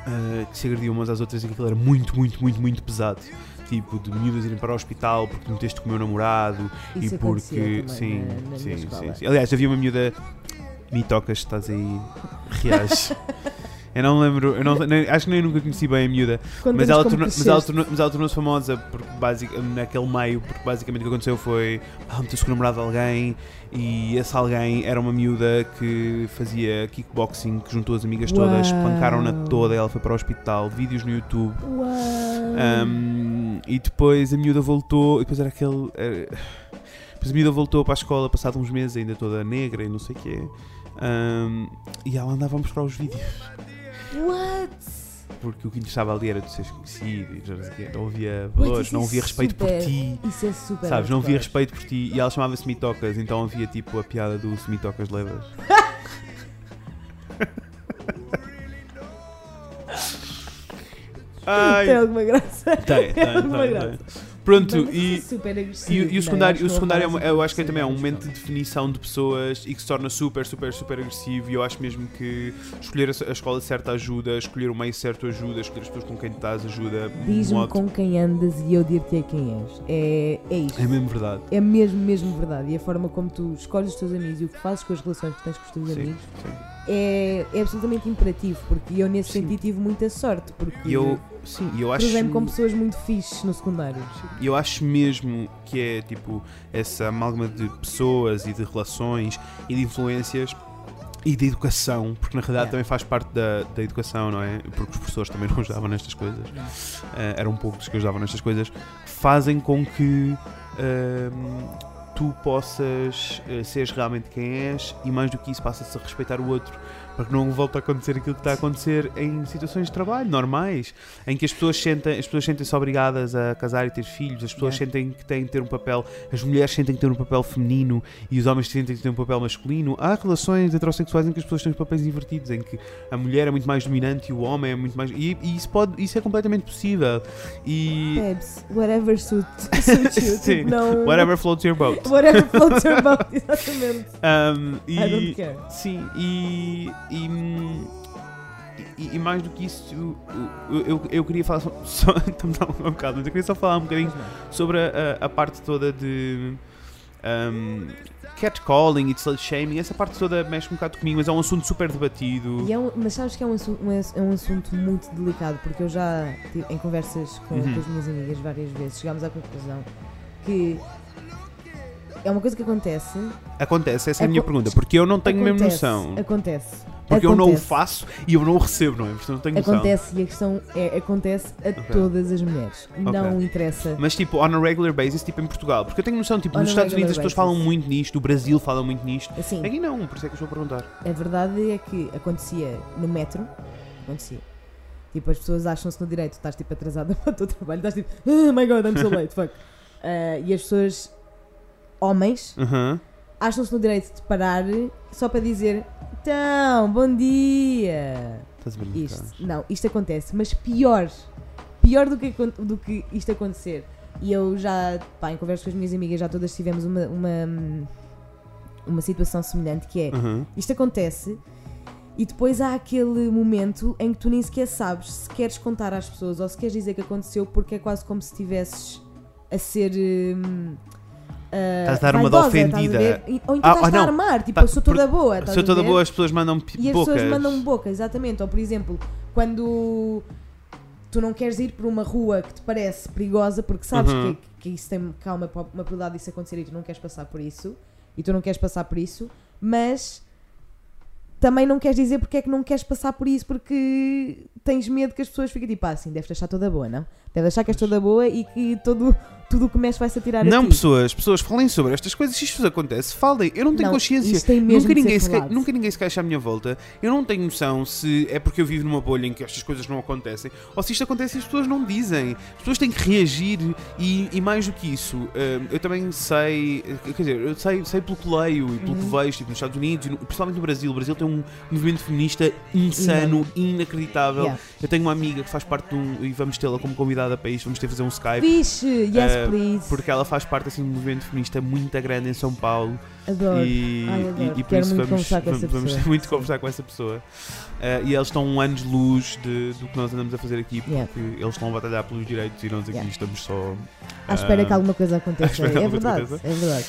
ah, que se agrediam umas às outras e aquilo era muito, muito, muito, muito pesado. Tipo, de miúdas irem para o hospital porque meteste com o meu namorado Isso e porque. Sim, na, na sim, sim, sim. Aliás, havia uma miúda. Me tocas, estás aí. Reage. [laughs] eu não lembro, eu não, nem- acho que nem nunca conheci bem a miúda. Mas ela, tornou- mas, ela tornou- mas ela tornou-se famosa porque, basic, naquele meio, porque basicamente o que aconteceu foi ela meteu-se com o namorado de alguém e esse alguém era uma miúda que fazia kickboxing, que juntou as amigas todas, Uau. pancaram-na toda, ela foi para o hospital, vídeos no YouTube. Uau! Um, e depois a miúda voltou, e depois era aquele. era- depois a miúda voltou para a escola, passado uns meses, ainda toda negra e não sei o quê. Um, e ela andava a mostrar os vídeos What? porque o que lhe estava ali era de seres conhecido e não havia valores, não é havia respeito por super- ti. Isso é super. Sabes, não havia respeito por ti e ela chamava-se Mitocas, então havia tipo a piada do se Mitocas levas. [laughs] Tem Ai, alguma graça. tem, [laughs] tem, alguma tem, graça. tem. Pronto, Mas e, é super e, agressivo, e o não é? secundário, o que secundário é uma- eu acho que sentido também é um momento de definição de pessoas e que se torna super, super, super agressivo. E eu acho mesmo que escolher a, a escola certa ajuda, escolher o meio certo ajuda, escolher as pessoas com quem estás ajuda. Diz-me modo- com quem andas e eu dir-te quem és. É, é isto. É mesmo verdade. É mesmo, mesmo verdade. E a forma como tu escolhes os teus amigos e o que fazes com as relações que tens com os teus Sim, amigos sim. É, é absolutamente imperativo. Porque eu, nesse Sim. sentido, tive muita sorte. Porque eu, sim, eu acho. cruzei-me com pessoas muito fixes no secundário. Eu acho mesmo que é tipo essa amálgama de pessoas e de relações e de influências e de educação, porque na realidade Yeah. também faz parte da, da educação, não é? Porque os professores também não [laughs] ajudavam nestas coisas, eh, eram poucos que ajudavam nestas coisas, fazem com que ehm, tu possas eh, seres realmente quem és e mais do que isso passas a respeitar o outro. Para que não volte a acontecer aquilo que está a acontecer em situações de trabalho normais, em que as pessoas sentem, as pessoas sentem-se obrigadas a casar e ter filhos, as pessoas Yeah. sentem que têm que ter um papel, as mulheres sentem que têm um papel feminino e os homens sentem que têm um papel masculino. Há relações heterossexuais em que as pessoas têm os papéis invertidos, em que a mulher é muito mais dominante e o homem é muito mais. E, e isso, pode, isso é completamente possível. E. Babes, whatever suit, [laughs] suits you. Sim. tipo, não, Whatever floats your boat. Whatever floats your boat, [laughs] exatamente. Um, e, I don't care. Sim, e. E, e- e mais do que isso, eu, eu, eu queria falar só. [laughs] estamos a um bocado, mas eu queria só falar um bocadinho sobre a, a- a parte toda de. Um, catcalling e de slut shaming, essa parte toda mexe um bocado comigo, mas é um assunto super debatido. É um- mas sabes que é um, assunto, ass- é um assunto muito delicado, porque eu já, em conversas com, Uhum. com as minhas amigas várias vezes, chegámos à conclusão que é uma coisa que acontece. Acontece, essa é a Aco- minha pergunta, porque eu não tenho mesmo acontece, noção. Acontece. Porque eu não o acontece. faço e eu não o recebo, não é? Portanto, não tenho noção. Acontece e a questão é, acontece a Ok. todas as mulheres. Não interessa. Mas tipo, on a regular basis, tipo em Portugal. Porque eu tenho noção, tipo, On nos Estados Unidos as pessoas falam muito nisto, no Brasil falam muito nisto. Assim, Aqui não, por isso é que eu estou a perguntar. a verdade é que acontecia no metro, acontecia. Tipo, as pessoas acham-se no direito, estás tipo atrasada [laughs] para o teu trabalho, estás tipo, oh my god, I'm so late, fuck. [laughs] Ah, e as pessoas, homens, Aham. acham-se no direito de parar só para dizer então, bom dia. Estás a ver Isto, não, isto acontece, mas pior, pior do que, do que isto acontecer. E eu já, pá, em conversa com as minhas amigas, já todas tivemos uma, uma, uma situação semelhante que é, Aham. isto acontece e depois há aquele momento em que tu nem sequer sabes se queres contar às pessoas ou se queres dizer que aconteceu porque é quase como se estivesses a ser. hum, ah, Estás a dar uma de a ofendida. Ou então Ah, estás ah, a não. armar, tipo, Tá, eu sou toda boa. a toda boa, as pessoas mandam pi- E as bocas. pessoas mandam boca, exatamente. Ou por exemplo, quando tu tu não queres ir por uma rua que te parece perigosa porque sabes Uhum. que, que isso tem cá uma, uma probabilidade disso acontecer e tu não queres passar por isso e tu não queres passar por isso, mas também não queres dizer porque é que não queres passar por isso porque tens medo que as pessoas fiquem tipo, ah, assim, deves achar toda boa, não? Deves achar que és toda boa e que todo, tudo o que mexe vai-se atirar a Não, pessoas, pessoas, falem sobre estas coisas. Se isto vos acontece, falem. Eu não tenho Não, consciência. Nunca ninguém, se falado. nunca ninguém se queixa à minha volta. Eu não tenho noção se é porque eu vivo numa bolha em que estas coisas não acontecem ou se isto acontece e as pessoas não dizem. As pessoas têm que reagir e, e mais do que isso, hum, eu também sei, quer dizer, eu sei, sei pelo que leio e pelo Uhum. que vejo, tipo, nos Estados Unidos, e principalmente no Brasil. O Brasil tem um movimento feminista insano, inacreditável. Yeah. Eu tenho uma amiga que faz parte de um, e vamos tê-la como convidada para isto, vamos ter que fazer um Skype. Fixe, yes Eh, please. Porque ela faz parte assim, de um movimento feminista muito grande em São Paulo Adoro. e, Ai, adoro. e- e por isso muito vamos, vamos, vamos [laughs] muito conversar com essa pessoa. Eh, e eles estão um anos de luz de- do que nós andamos a fazer aqui, porque Yeah. eles estão a batalhar pelos direitos e nós aqui Yeah. estamos só. À espera que alguma coisa [laughs] à aconteça. É verdade, coisa é verdade.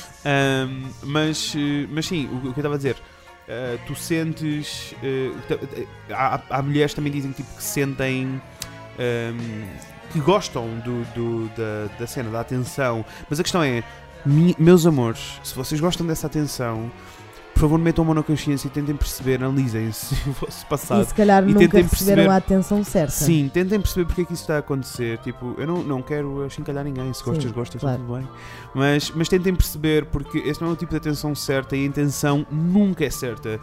Mas, eh, mas sim, o, o que eu estava a dizer, eh, tu sentes. eh, t- há, há mulheres também dizem tipo, que sentem. ahm, que gostam do, do- da, da cena, da atenção. Mas a questão é, mi- meus amores, se vocês gostam dessa atenção, por favor metam a mão na consciência e tentem perceber, analisem-se [laughs] o vosso E passado. se calhar E nunca tentem receberam perceber- a atenção certa. Sim, tentem perceber porque é que isso está a acontecer. Tipo, eu não, não quero achincalhar ninguém. Se gostas, Sim, gostas, claro. está tudo bem. Mas, mas tentem perceber porque esse não é o tipo de atenção certa e a intenção nunca é certa.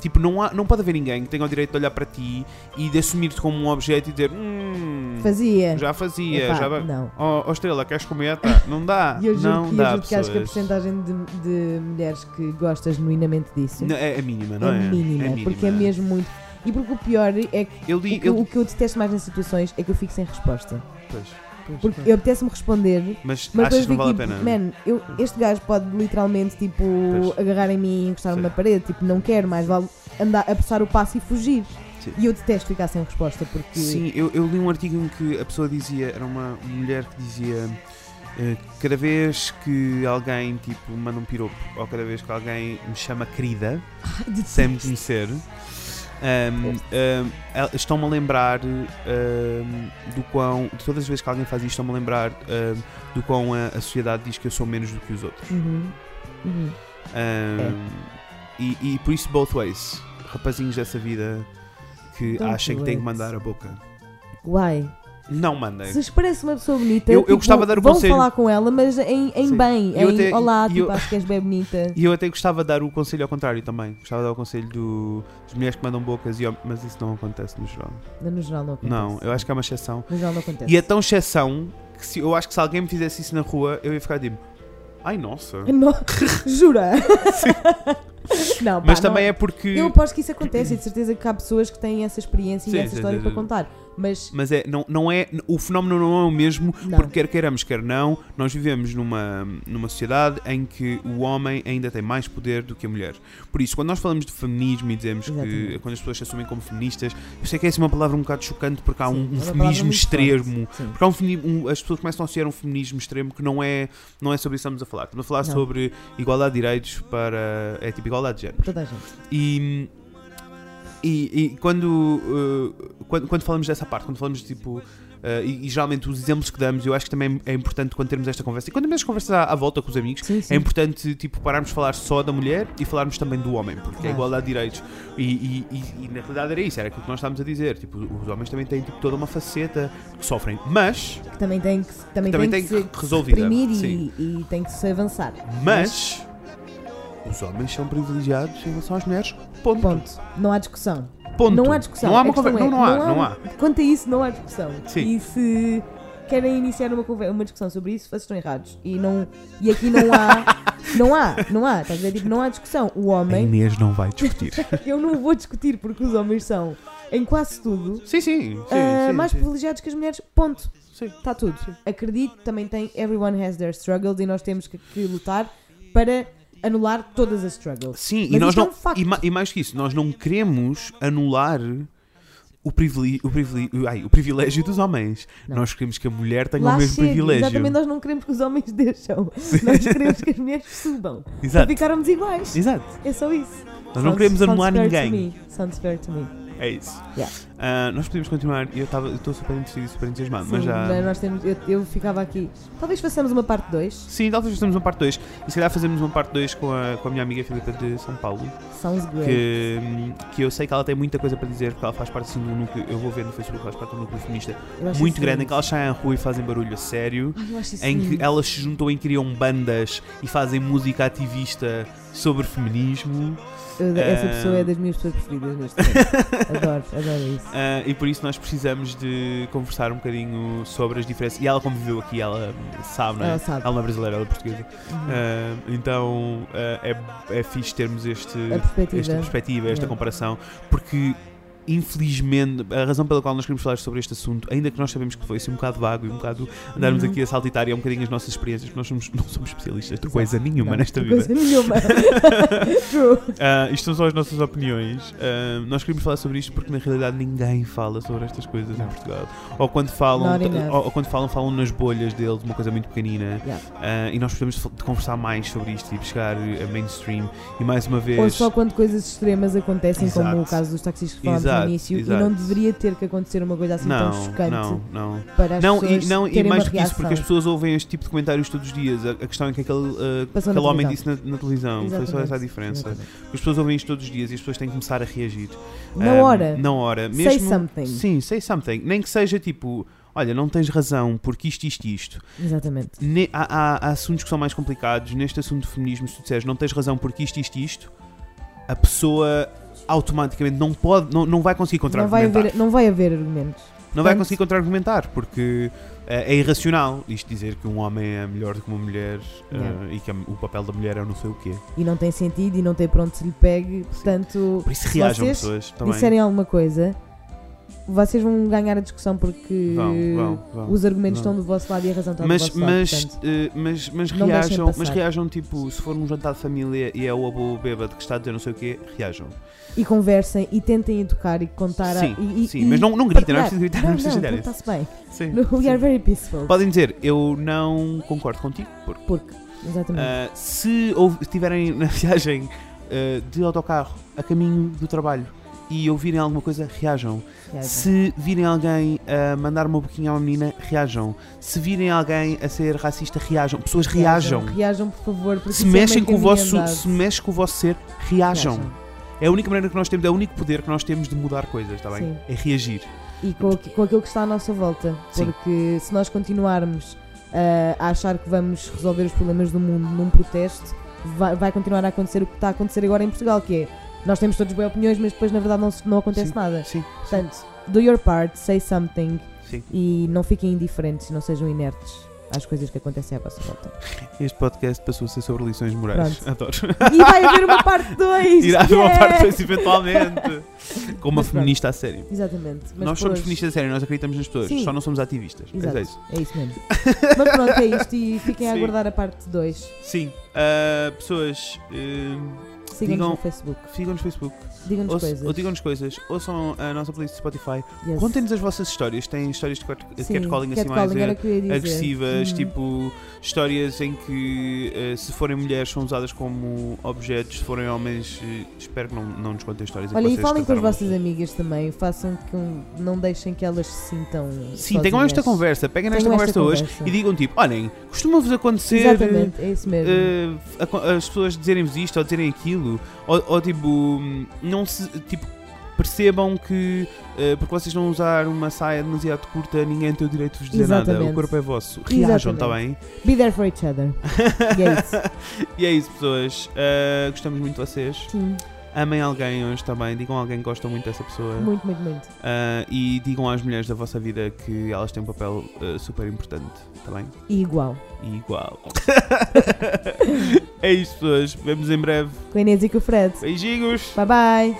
Tipo, não, há, não pode haver ninguém que tenha o direito de olhar para ti e de assumir-te como um objeto e dizer hum, Fazia. já fazia, Epá, já vai. Não. Oh, oh, Estrela, queres comer? Tá. [laughs] Não dá. E eu juro, não e eu dá. juro que acho que a porcentagem de, de mulheres que gostas genuinamente disso Não, é, é mínima, não é? é, mínima, porque é mesmo muito. E porque o pior é que Eu o li. que, Eu, o que eu detesto mais nas situações é que eu fico sem resposta. pois, Porque eu apetece-me responder, Mas, mas achas que não vale a tipo, pena? man, eu, este gajo pode literalmente tipo Pois. agarrar em mim e encostar-me na parede, tipo, não quero mais, vale andar a passar o passo e fugir. Sim. E eu detesto ficar sem resposta porque Sim, eu, eu li um artigo em que a pessoa dizia, era uma mulher que dizia eh, cada vez que alguém tipo manda um piropo ou cada vez que alguém me chama querida sem me conhecer ahm, el- estão-me a lembrar ahm, do quão de todas as vezes que alguém faz isto estão-me a lembrar do quão a, a sociedade diz que eu sou menos do que os outros Uhum. Uhum. Ahm, e, e por isso both ways rapazinhos dessa vida que Don't achem que têm que mandar a boca Why? Não mandem Se lhes parece uma pessoa bonita, Eu- eu tipo, gostava de dar o vão conselho. falar com ela, mas em, em Sim. bem, Eu em até- olá, e tipo, eu- acho que és bem bonita. [laughs] E eu até gostava de dar o conselho ao contrário também. Gostava de dar o conselho do- das mulheres que mandam bocas, e hom- mas isso não acontece no geral. No geral não acontece. Não, eu acho que é uma exceção. No geral não acontece. E é tão exceção que se, eu acho que se alguém me fizesse isso na rua, eu ia ficar tipo, ai nossa. [laughs] Não, jura? [laughs] não, pá, Mas não- também é porque. Eu aposto que isso acontece [clears throat] e de certeza que há pessoas que têm essa experiência Sim, e essa sim, história sim, para sim. contar. Mas Mas é, não, não é, o fenómeno não é o mesmo, Não. porque quer queiramos, quer não, nós vivemos numa, numa sociedade em que o homem ainda tem mais poder do que a mulher. Por isso, quando nós falamos de feminismo e dizemos que Exatamente. quando as pessoas se assumem como feministas, eu sei que é uma palavra um bocado chocante porque há Sim, um, é um palavra feminismo extremo. Porque há um um- as pessoas começam a associar um feminismo extremo que não é, não é sobre isso que estamos a falar. Estamos a falar Não. sobre igualdade de direitos para. É tipo igualdade de género. Toda a gente. E, e, e quando, uh, quando, quando falamos dessa parte, quando falamos tipo. uh, e, e geralmente os exemplos que damos, eu acho que também é importante quando termos esta conversa. E quando temos esta conversa à, à volta com os amigos, Sim, sim. é importante tipo, pararmos de falar só da mulher e falarmos também do homem, porque é igualdade de direitos. E, e- e- na realidade era isso, era aquilo que nós estávamos a dizer. Tipo, os homens também têm tipo, toda uma faceta que sofrem, mas, Que também tem que, também Também tem tem que, que se ser resolvida, e, e tem que se avançar. mas, os homens são privilegiados em relação às mulheres. Ponto. Ponto. Não há discussão. Ponto. Não há discussão. Não há A uma conversa. é, não, não há, não há. Quanto a isso, não há discussão. Sim. E se querem iniciar uma, conver- uma discussão sobre isso, vocês estão errados. E, não, e aqui não há. [laughs] Não há, não há. Estás a ver? Tipo, não há discussão. O A homem, Inês não vai discutir. [laughs] eu não vou discutir porque os homens são, em quase tudo, sim, sim. sim, ah, sim, mais sim. privilegiados que as mulheres. Ponto. Sim. Está tudo. Acredito, também tem. Everyone has their struggles e nós temos que, que lutar para anular todas as struggles. Sim, e nós é não. um facto. e, ma- e mais que isso, nós não queremos anular o, privile, o, privile, ai, o privilégio dos homens. Não. Nós queremos que a mulher tenha Lá o mesmo chega. privilégio. Exatamente, nós não queremos que os homens [laughs] deixam. Nós queremos que as mulheres subam. Para Exato. ficarmos iguais. Exato. É só isso. Nós não queremos anular ninguém. Sounds fair to me. É isso. Yeah. Ah, nós podemos continuar. Eu estou super interessado e super entusiasmado, mas Sim, já. né, nós temos, eu, eu ficava aqui. Talvez façamos uma parte 2. Sim, talvez façamos uma parte 2. E se calhar fazemos uma parte 2 com a, com a minha amiga Filipa de São Paulo. Sounds great. Que, que eu sei que ela tem muita coisa para dizer, porque ela faz parte assim, do núcleo. Eu vou ver no Facebook, ela faz parte do núcleo feminista muito grande, em que elas saem à rua e fazem barulho a sério. Ai, eu acho isso Em que elas se juntam e criam bandas e fazem música ativista sobre feminismo. Essa pessoa é das minhas pessoas preferidas neste momento. [laughs] adoro, adoro isso. Ah, e por isso nós precisamos de conversar um bocadinho sobre as diferenças. E ela conviveu aqui, ela sabe, não é? Ela sabe. Ela não é brasileira, ela é portuguesa. Uhum. Ah, então ah, é, é fixe termos este, perspectiva. esta perspectiva, esta Yeah. comparação, porque infelizmente a razão pela qual nós queremos falar sobre este assunto, ainda que nós sabemos que foi assim um bocado vago e um bocado andarmos Uhum. aqui a saltitar e é um bocadinho as nossas experiências, porque nós somos, [laughs] não somos especialistas de Exato. coisa nenhuma Não, nesta vida. Coisa nenhuma. [laughs] Ah, isto são só as nossas opiniões. Ah, nós queremos falar sobre isto porque na realidade ninguém fala sobre estas coisas em Portugal. Ou quando falam, ou, ou quando falam, falam nas bolhas deles, uma coisa muito pequenina. Yeah. Ah, e nós precisamos de conversar mais sobre isto e chegar a mainstream. E mais uma vez. Ou só quando coisas extremas acontecem, como Exato. o caso dos taxistas que falámos Exato, início, exato. e não deveria ter que acontecer uma coisa assim não, tão chocante não, não. para as Não, pessoas e, não, e mais do que isso, porque as pessoas ouvem este tipo de comentários todos os dias. A, a questão é que aquele, na aquele homem disse na, na televisão. Foi só Exatamente, essa a diferença. exatamente. As pessoas ouvem isto todos os dias e as pessoas têm que começar a reagir. Na Ah, hora, Na hora. say Mesmo, something. Sim, say something. Nem que seja tipo, olha, não tens razão porque isto, isto, isto. Exatamente. Ne- há, há- há assuntos que são mais complicados. Neste assunto de feminismo, se tu disseres não tens razão porque isto, isto, isto, a pessoa automaticamente não pode, não, não vai conseguir Não vai, contra-argumentar. haver, não vai haver argumentos. Não vai Portanto- conseguir contra-argumentar porque eh, é irracional isto dizer que um homem é melhor do que uma mulher Yeah. e que o papel da mulher é o não sei o quê. E não tem sentido e não tem para onde se lhe pegue. Portanto, Por isso se reajam pessoas também. disserem alguma coisa, vocês vão ganhar a discussão porque Vão, vão, vão. os argumentos estão do vosso lado e a razão está Mas, do vosso lado. mas, portanto, eh, mas, mas, não reajam, mas reajam tipo, se for num jantar de família e é o avô bêbado que está a dizer não sei o quê, reajam. E conversem e tentem educar e contar a- Sim, e, e- sim, e mas não, não gritem, não é preciso gritar, não, Não, é preciso não, gritar está-se bem. Sim, No, we sim. are very peaceful. Podem dizer, eu não concordo contigo, porque Porque, exatamente. ah, se estiverem na [laughs] viagem ah, de autocarro a caminho do trabalho e ouvirem alguma coisa, reajam. Reagem. Se virem alguém a mandar uma boquinha a uma menina, reajam. Se virem alguém a ser racista, reajam. Pessoas reajam. Reajam, por favor. Porque Se é mexem meio com o vosso, se mexe com o vosso ser, reajam. É a única maneira que nós temos, é o único poder que nós temos de mudar coisas, está bem? Sim. É reagir. E com, com aquilo que está à nossa volta. Sim. Porque se nós continuarmos ah, a achar que vamos resolver os problemas do mundo num protesto, vai, vai continuar a acontecer o que está a acontecer agora em Portugal, que é nós temos todos boas opiniões, mas depois na verdade não, não acontece Sim. nada. Sim, Portanto, do your part, say something sim. e não fiquem indiferentes, não sejam inertes às coisas que acontecem à vossa volta. Este podcast passou a ser sobre lições morais. Pronto. Adoro. E vai haver uma parte 2! Irá haver uma parte 2 eventualmente. [laughs] Com uma Mas pronto. feminista a sério. Exatamente. Mas nós somos hoje- feministas a sério, nós acreditamos nas pessoas, Sim. só não somos ativistas. Exato. É isso. É isso mesmo. [laughs] Mas pronto, é isto e fiquem a Sim. aguardar a parte 2. Sim. Ah, pessoas, ah, Sigam-nos no Facebook. sigam no Facebook. Digam-nos Ouça- coisas. Ou digam-nos coisas. Ouçam a nossa playlist de Spotify. Yes. Contem-nos as vossas histórias. Têm histórias de cat- Sim, catcalling assim mais catcalling era o que eu ia dizer. agressivas, Uhum. tipo histórias em que eh, se forem mulheres são usadas como objetos, se forem homens, eh, espero que não, não nos contem histórias em Olha, que e vocês falem com as vossas amigas também. Façam que não deixem que elas se sintam. Sim, tenham esta conversa, peguem nesta Tenham conversa esta hoje conversa. e digam tipo, olhem, costuma-vos acontecer Exatamente, é isso mesmo. eh, a- as pessoas dizerem-vos isto ou dizerem aquilo, ou, ou, tipo, não se, tipo, percebam que eh, porque vocês vão usar uma saia demasiado curta, ninguém tem o direito de vos dizer nada, o Exatamente. corpo é vosso. Reajam, está Exatamente. bem? Be there for each other. [laughs] E é isso. E é isso, pessoas. Eh, gostamos muito de vocês. Sim, Amem alguém hoje também, digam a alguém que gostam muito dessa pessoa. muito, muito, muito. Ah, e digam às mulheres da vossa vida que elas têm um papel ah, super importante, está bem? E igual. E igual. [laughs] é isso, pessoas. Vemos em breve. Com a Inês e com o Fred. Beijinhos! Bye bye.